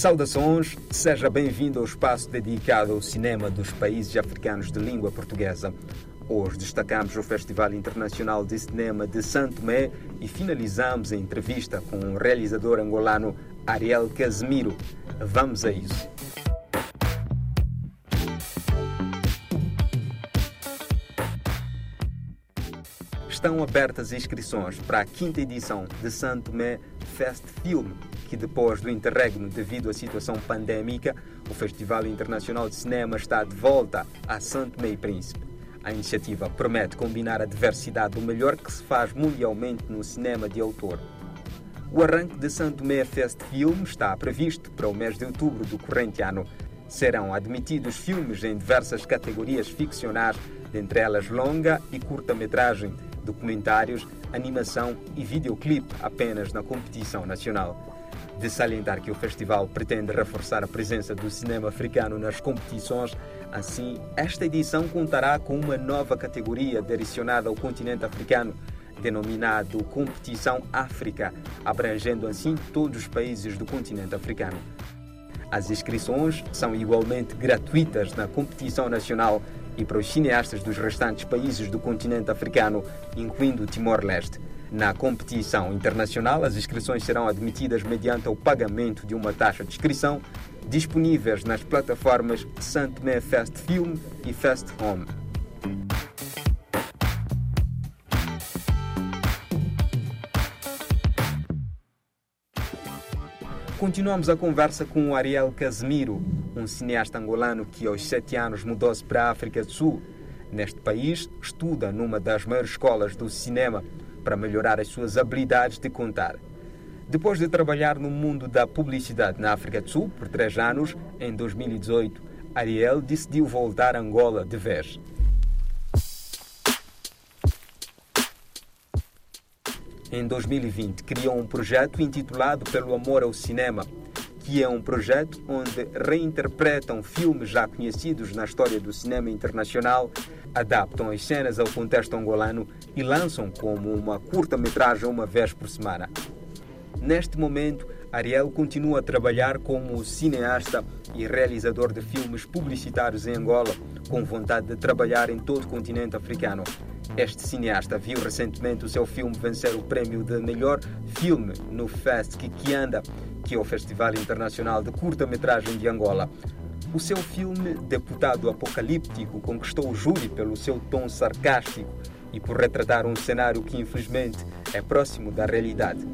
Saudações, seja bem-vindo ao espaço dedicado ao cinema dos países africanos de língua portuguesa. Hoje destacamos o Festival Internacional de Cinema de Santo Tomé e finalizamos a entrevista com o realizador angolano Ariel Casemiro. Vamos a isso. Estão abertas inscrições para a quinta edição de Santo Tomé Fest Film, que depois do interregno devido à situação pandémica, o Festival Internacional de Cinema está de volta a Santo e Príncipe. A iniciativa promete combinar a diversidade do melhor que se faz mundialmente no cinema de autor. O arranque de Santo Tomé Fest Film está previsto para o mês de outubro do corrente ano. Serão admitidos filmes em diversas categorias ficcionais, dentre elas longa e curta-metragem, documentários, animação e videoclipe apenas na competição nacional. De salientar que o festival pretende reforçar a presença do cinema africano nas competições, assim, esta edição contará com uma nova categoria direcionada ao continente africano, denominado Competição África, abrangendo assim todos os países do continente africano. As inscrições são igualmente gratuitas na competição nacional e para os cineastas dos restantes países do continente africano, incluindo Timor-Leste. Na competição internacional, as inscrições serão admitidas mediante o pagamento de uma taxa de inscrição disponíveis nas plataformas Santomé Fest Film e Fest Home. Continuamos a conversa com o Ariel Casemiro, um cineasta angolano que aos sete anos mudou-se para a África do Sul. Neste país, estuda numa das maiores escolas do cinema para melhorar as suas habilidades de contar. Depois de trabalhar no mundo da publicidade na África do Sul por três anos, em 2018, Ariel decidiu voltar a Angola de vez. Em 2020, criou um projeto intitulado Pelo Amor ao Cinema, que é um projeto onde reinterpretam filmes já conhecidos na história do cinema internacional, adaptam as cenas ao contexto angolano e lançam como uma curta-metragem uma vez por semana. Neste momento, Ariel continua a trabalhar como cineasta e realizador de filmes publicitários em Angola, com vontade de trabalhar em todo o continente africano. Este cineasta viu recentemente o seu filme vencer o prémio de melhor filme no Fest Kikianda, que é o Festival Internacional de Curta-Metragem de Angola. O seu filme, Deputado Apocalíptico, conquistou o júri pelo seu tom sarcástico e por retratar um cenário que infelizmente é próximo da realidade.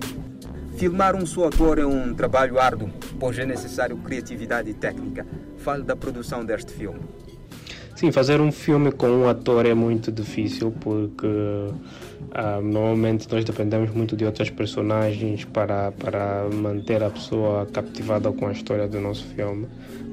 Filmar um só ator é um trabalho árduo, pois é necessário criatividade e técnica. Fale da produção deste filme. Sim, fazer um filme com um ator é muito difícil porque ah, normalmente nós dependemos muito de outras personagens para, para manter a pessoa captivada com a história do nosso filme.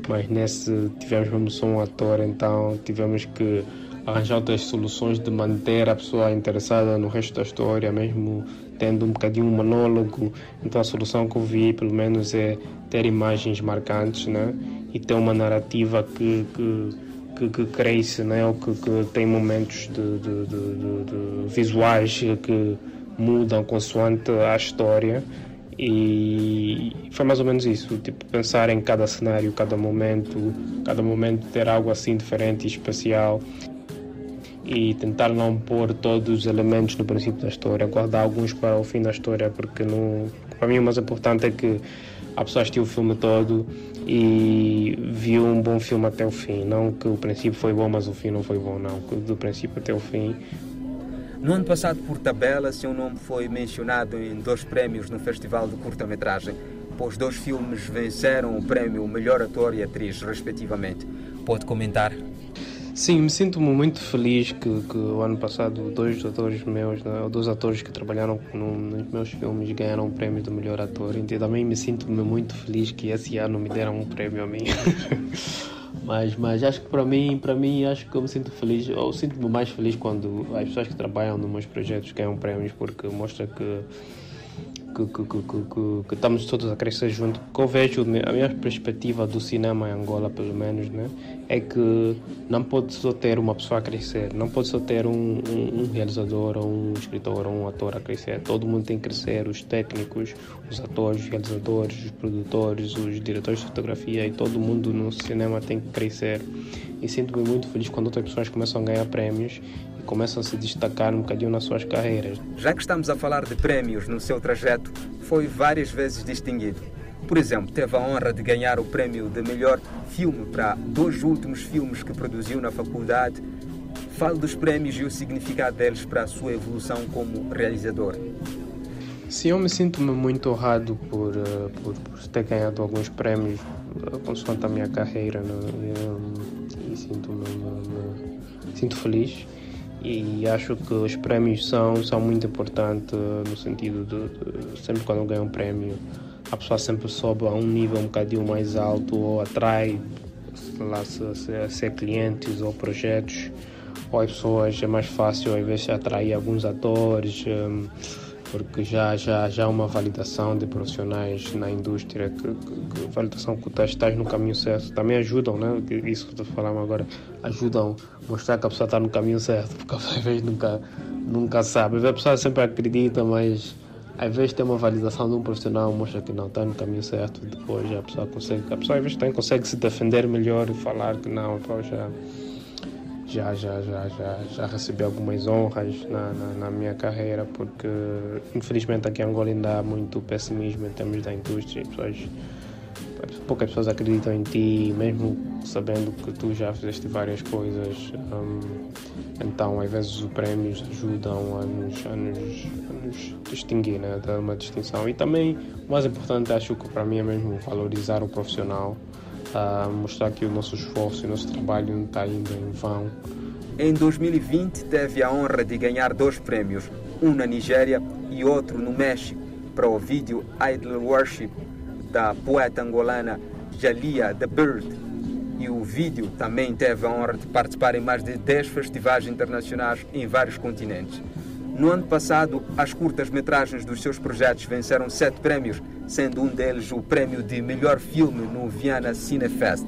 Mas nesse tivemos mesmo só um ator, então tivemos que arranjar outras soluções de manter a pessoa interessada no resto da história, mesmo tendo um bocadinho um monólogo. Então a solução que eu vi, pelo menos, é ter imagens marcantes, né? E ter uma narrativa que, que que, que cresce, né? ou que, que tem momentos de, de, de, de, visuais que mudam consoante a história. E foi mais ou menos isso, tipo, pensar em cada cenário, cada momento, cada momento ter algo assim diferente e especial e tentar não pôr todos os elementos no princípio da história, guardar alguns para o fim da história, porque não, para mim o mais importante é que a pessoa assistiu o filme todo e viu um bom filme até o fim. Não que o princípio foi bom, mas o fim não foi bom, não. Que do princípio até o fim. No ano passado, por tabela, seu nome foi mencionado em dois prémios no Festival de Curta-Metragem, pois dois filmes venceram o prémio Melhor Ator e Atriz, respectivamente. Pode comentar? Sim, me sinto muito feliz que, que o ano passado dois atores meus, né, dois atores que trabalharam no, nos meus filmes ganharam o prêmio do melhor ator. Então também me sinto muito feliz que esse ano me deram um prêmio a mim. mas, mas acho que para mim, para mim acho que eu me sinto feliz, eu sinto-me mais feliz quando as pessoas que trabalham nos meus projetos ganham prêmios porque mostra que que, que, que, que, estamos todos a crescer junto. Porque eu vejo a minha perspectiva do cinema em Angola, pelo menos, né, é que não pode só ter uma pessoa a crescer, não pode só ter um, um, um realizador, ou um escritor, ou um ator a crescer. Todo mundo tem que crescer, os técnicos, os atores, os realizadores, os produtores, os diretores de fotografia e todo mundo no cinema tem que crescer. E sinto-me muito feliz quando outras pessoas começam a ganhar prémios começam a se destacar um bocadinho nas suas carreiras. Já que estamos a falar de prémios no seu trajeto, foi várias vezes distinguido. Por exemplo, teve a honra de ganhar o prémio de melhor filme para dois últimos filmes que produziu na faculdade. Fale dos prémios e o significado deles para a sua evolução como realizador. Sim, eu me sinto-me muito honrado por, eh, por, por, ter ganhado alguns prémios eh, consoante a minha carreira né? e, e sinto-me sinto feliz e acho que os prémios são, são muito importantes no sentido de, de sempre quando ganha um prémio a pessoa sempre sobe a um nível um bocadinho mais alto ou atrai lá se, se, se é clientes ou projetos ou as pessoas é mais fácil às vezes atrair alguns atores um, porque já, já, já há uma validação de profissionais na indústria, que, que, que validação que tu estás no caminho certo. Também ajudam, né? Isso que estou falando agora, ajudam mostrar que a pessoa está no caminho certo, porque às vezes nunca, nunca sabe. A pessoa sempre acredita, mas às vezes tem uma validação de um profissional mostra que não está no caminho certo, depois a pessoa consegue, a pessoa às vezes também consegue se defender melhor e falar que não, pô, já já, já, já, já, recebi algumas honras na, na, na, minha carreira, porque infelizmente aqui em Angola ainda há muito pessimismo em termos da indústria. Pessoas, poucas pessoas acreditam em ti, mesmo sabendo que tu já fizeste várias coisas. Um, então, às vezes, os prémios ajudam a nos, a nos, a nos distinguir, né? dar uma distinção. E também, o mais importante, acho que para mim é mesmo valorizar o profissional a mostrar que o nosso esforço e o nosso trabalho não está indo em vão. Em 2020 teve a honra de ganhar dois prêmios, um na Nigéria e outro no México, para o vídeo Idol Worship da poeta angolana Jalia The Bird. E o vídeo também teve a honra de participar em mais de 10 festivais internacionais em vários continentes. No ano passado, as curtas-metragens dos seus projetos venceram sete prémios, sendo um deles o prémio de melhor filme no Viana Cinefest.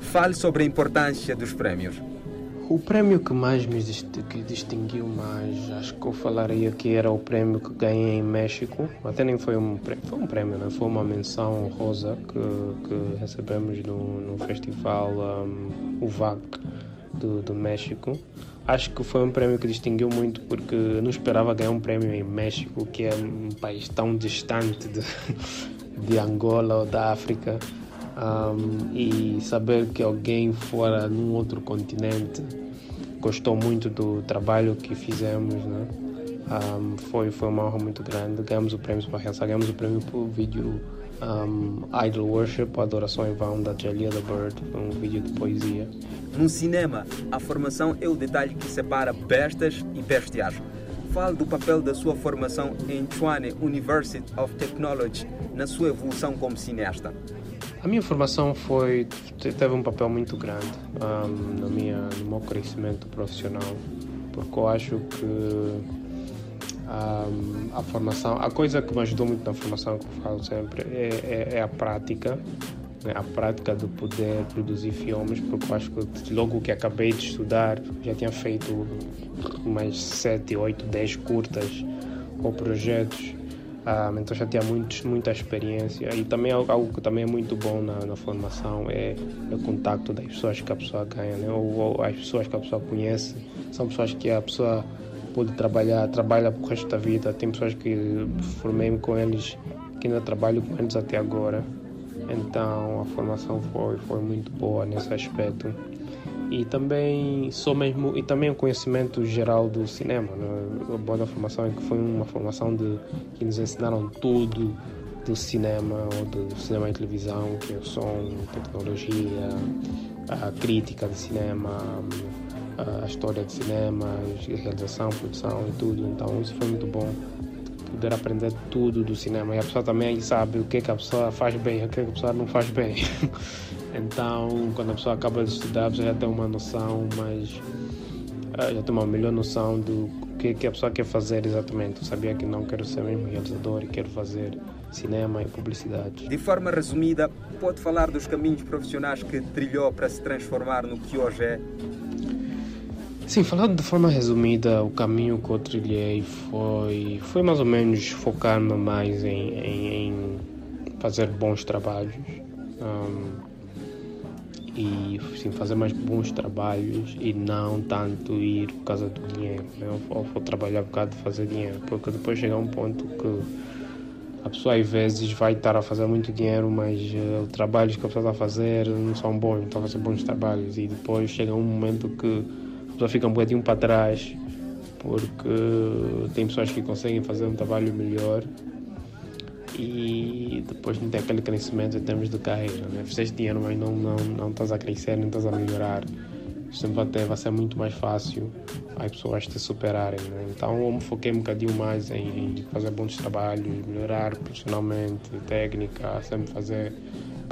Fale sobre a importância dos prémios. O prémio que mais me que distinguiu mais, acho que eu falaria que era o prémio que ganhei em México. Até nem foi um prémio, foi um prémio, né? foi uma menção rosa que, que recebemos no, no festival um, UVAC do, do México. Acho que foi um prémio que distinguiu muito porque não esperava ganhar um prémio em México, que é um país tão distante de, de Angola ou da África. Um, e saber que alguém fora num outro continente gostou muito do trabalho que fizemos, né? Um, foi, foi uma honra muito grande. Ganhamos o prêmio para ganhamos o prêmio por vídeo um, Idol Worship, Adoração em Vão, da Jalia the Bird, um vídeo de poesia. No cinema, a formação é o detalhe que separa bestas e bestiais. Fale do papel da sua formação em Chuane University of Technology na sua evolução como cineasta. A minha formação foi teve um papel muito grande um, no, minha, no meu crescimento profissional, porque eu acho que um, a formação, a coisa que me ajudou muito na formação, que eu falo sempre, é, é, é a prática, né? a prática de poder produzir filmes, porque eu acho que logo que acabei de estudar, já tinha feito mais 7, 8, 10 curtas ou projetos, então já tinha muita experiência e também algo que também é muito bom na, na formação é, é o contato das pessoas que a pessoa ganha, né? ou, ou as pessoas que a pessoa conhece, são pessoas que a pessoa pôde trabalhar, trabalha o resto da vida. Tem pessoas que formei com eles, que ainda trabalho com eles até agora. Então a formação foi, foi muito boa nesse aspecto. E também sou mesmo e também o conhecimento geral do cinema. Né? A boa formação é que foi uma formação de que nos ensinaram tudo do cinema ou do cinema e televisão, que é o som, tecnologia, a crítica de cinema, a história de cinema, realização, produção e tudo. Então isso foi muito bom poder aprender tudo do cinema e a pessoa também sabe o que, é que a pessoa faz bem e o que, é que a pessoa não faz bem. então, quando a pessoa acaba de estudar, você já tem uma noção mais uh, já tenho uma melhor noção do que, que a pessoa quer fazer exatamente. Eu sabia que não quero ser mesmo realizador e quero fazer cinema e publicidade. De forma resumida, pode falar dos caminhos profissionais que trilhou para se transformar no que hoje é? Sim, falando de forma resumida, o caminho que eu trilhei foi, foi mais ou menos focar-me mais em, em, em, fazer bons trabalhos. Um, e sim, fazer mais bons trabalhos e não tanto ir por causa do dinheiro. Né? Ou, ou trabalhar por causa de fazer dinheiro, porque depois chega um ponto que a pessoa às vezes vai estar a fazer muito dinheiro, mas uh, os trabalhos que a pessoa está a fazer não são bons, não está a fazer bons trabalhos e depois chega um momento que pessoa fica um bocadinho para trás porque tem pessoas que conseguem fazer um trabalho melhor e depois não tem aquele crescimento em termos de carreira. Né? Fizeste dinheiro, mas não, não, não estás a crescer, não estás a melhorar. Sempre vai, vai ser muito mais fácil as pessoas te superarem. Né? Então eu me foquei um bocadinho mais em, em fazer bons trabalhos, melhorar profissionalmente, técnica, sempre fazer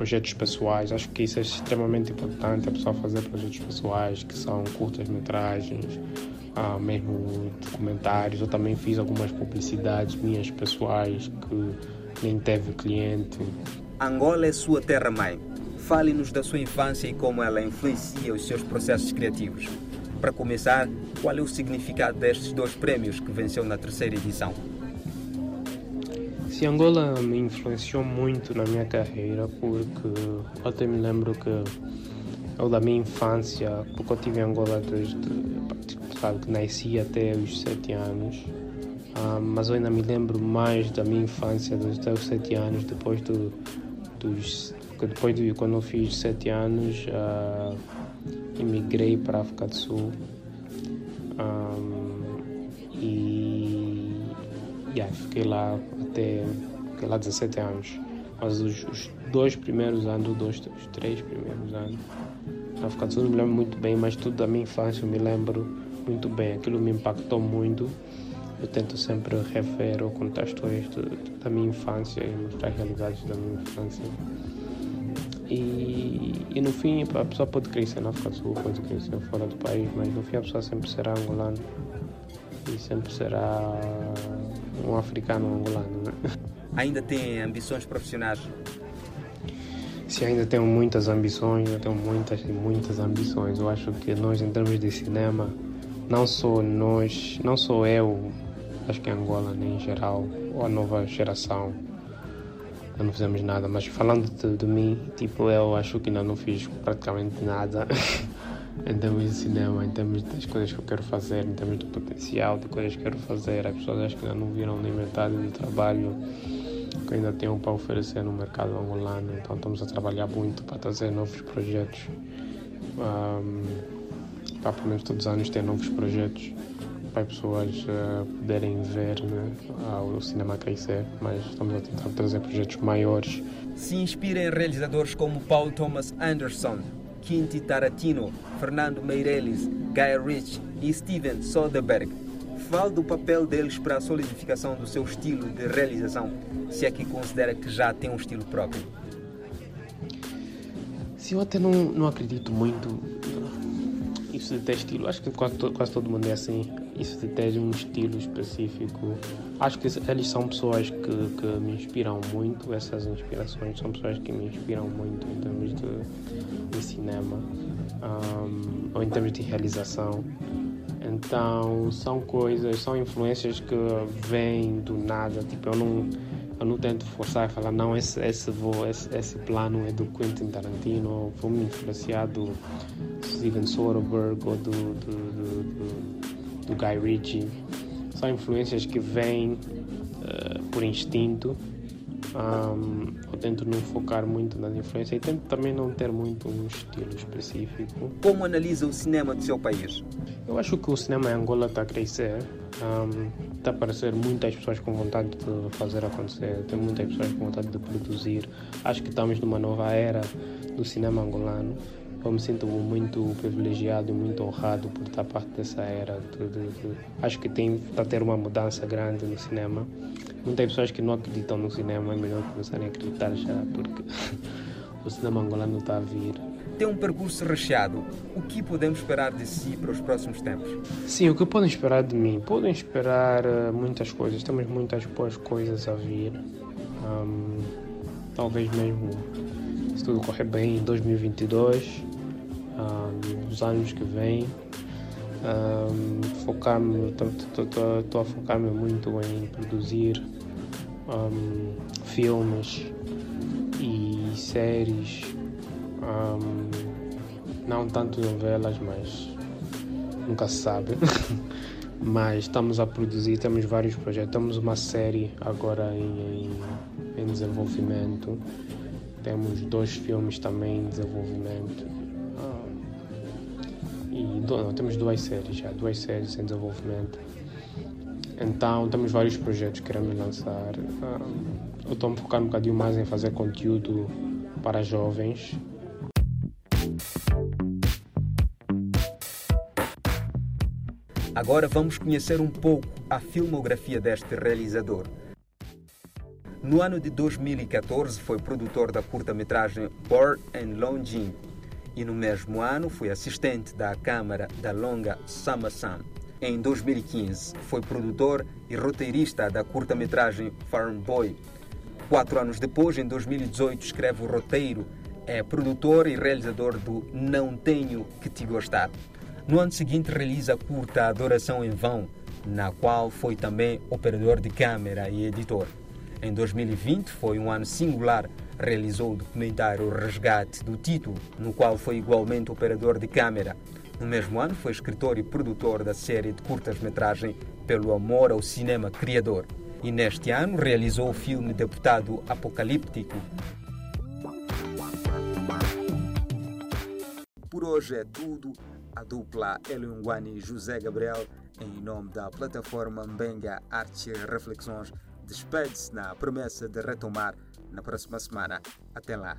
projetos pessoais. Acho que isso é extremamente importante, a pessoa fazer projetos pessoais, que são curtas-metragens, ah, mesmo documentários. Eu também fiz algumas publicidades minhas pessoais que nem teve cliente. Angola é sua terra-mãe. Fale-nos da sua infância e como ela influencia os seus processos criativos. Para começar, qual é o significado destes dois prêmios que venceu na terceira edição? Se Angola me influenciou muito na minha carreira, porque até me lembro que eu da minha infância, porque eu tive Angola desde sabe, que nasci até os sete anos, Uh, mas eu ainda me lembro mais da minha infância, dos até sete anos, depois do, dos depois de quando eu fiz sete anos, uh, emigrei para a África do Sul. E yeah, fiquei lá até fiquei lá 17 anos. Mas os, os dois primeiros anos, dois, os três primeiros anos, na África não me lembro muito bem, mas tudo da minha infância eu me lembro muito bem. Aquilo me impactou muito eu tento sempre rever ou contar histórias da minha infância e mostrar realidades da minha infância. E, e no fim, a pessoa pode crescer na África do Sul, pode crescer fora do país, mas no fim a pessoa sempre será angolano e sempre será um africano angolano. Né? Ainda tem ambições profissionais? Sim, ainda tenho muitas ambições, eu tenho muitas e muitas ambições. Eu acho que nós, em termos de cinema, não só nós, não só eu, acho que Angola né, em geral, ou a nova geração, não fizemos nada. Mas falando de, de, mim, tipo, eu acho que ainda não fiz praticamente nada termos de cinema, em termos das coisas que eu quero fazer, em termos de potencial, de coisas que quero fazer. As pessoas acho que ainda não viram nem metade do trabalho que ainda tenho para oferecer no mercado angolano. Então estamos a trabalhar muito para trazer novos projetos. Um, para pelo menos todos os anos ter novos projetos para as pessoas uh, poderem ver né, o cinema crescer, mas estamos a tentar trazer projetos maiores. Se inspira em realizadores como Paul Thomas Anderson, Quinti Tarantino, Fernando Meirelles, Guy Ritchie e Steven Soderbergh. Fale do papel deles para a solidificação do seu estilo de realização, se é que considera que já tem um estilo próprio. Sim, eu até não, não acredito muito isso de ter estilo. Acho que quase, quase todo mundo é assim isso de ter um estilo específico. Acho que eles são pessoas que, que me inspiram muito, essas inspirações são pessoas que me inspiram muito em termos de, de cinema um, ou em termos de realização. Então são coisas, são influências que vêm do nada. Tipo, eu não, eu não tento forçar e falar, não, esse, esse, vou, esse, esse plano é do Quentin Tarantino, vou me influenciar do Steven Soderbergh ou do, do, do, do Guy Ritchie. São influências que vêm uh, por instinto. Um, eu tento não focar muito nas influências e tento também não ter muito um estilo específico. Como analisa o cinema do seu país? Eu acho que o cinema em Angola está a crescer. Um, está a aparecer muitas pessoas com vontade de fazer acontecer, tem muitas pessoas com vontade de produzir. Acho que estamos numa nova era do cinema angolano eu me sinto muito privilegiado e muito honrado por estar parte dessa era. Acho que tem está a ter uma mudança grande no cinema. Muitas pessoas que não acreditam no cinema é melhor começarem a acreditar já, porque o cinema angolano está a vir. Tem um percurso recheado. O que podemos esperar de si para os próximos tempos? Sim, o que podem esperar de mim? Podem esperar uh, muitas coisas. Temos muitas boas coisas a vir. Um, talvez mesmo, se tudo correr bem, em 2022, um, os anos que vêm. Um, focar-me, estou a focar-me muito em produzir um, filmes e séries, um, não tanto novelas, mas nunca se sabe. mas estamos a produzir, temos vários projetos, temos uma série agora em, em, em desenvolvimento, temos dois filmes também em desenvolvimento. Ah, e não, temos duas séries já, duas séries em desenvolvimento. Então temos vários projetos que queremos lançar. Eu estou a focar um bocadinho mais em fazer conteúdo para jovens. Agora vamos conhecer um pouco a filmografia deste realizador. No ano de 2014 foi produtor da curta-metragem Born and Longing e no mesmo ano foi assistente da Câmara da longa Sama Sam. Em 2015, foi produtor e roteirista da curta-metragem Farm Boy. Quatro anos depois, em 2018, escreve o roteiro, é produtor e realizador do Não Tenho Que Te Gostar. No ano seguinte, realiza a curta Adoração em Vão, na qual foi também operador de câmera e editor. Em 2020, foi um ano singular, realizou o documentário Resgate do Título, no qual foi igualmente operador de câmera. No mesmo ano, foi escritor e produtor da série de curtas-metragem Pelo Amor ao Cinema Criador. E neste ano realizou o filme Deputado Apocalíptico. Por hoje é tudo. A dupla Eliungwani e José Gabriel, em nome da plataforma Mbenga Artes e Reflexões, despede-se na promessa de retomar na próxima semana. Até lá.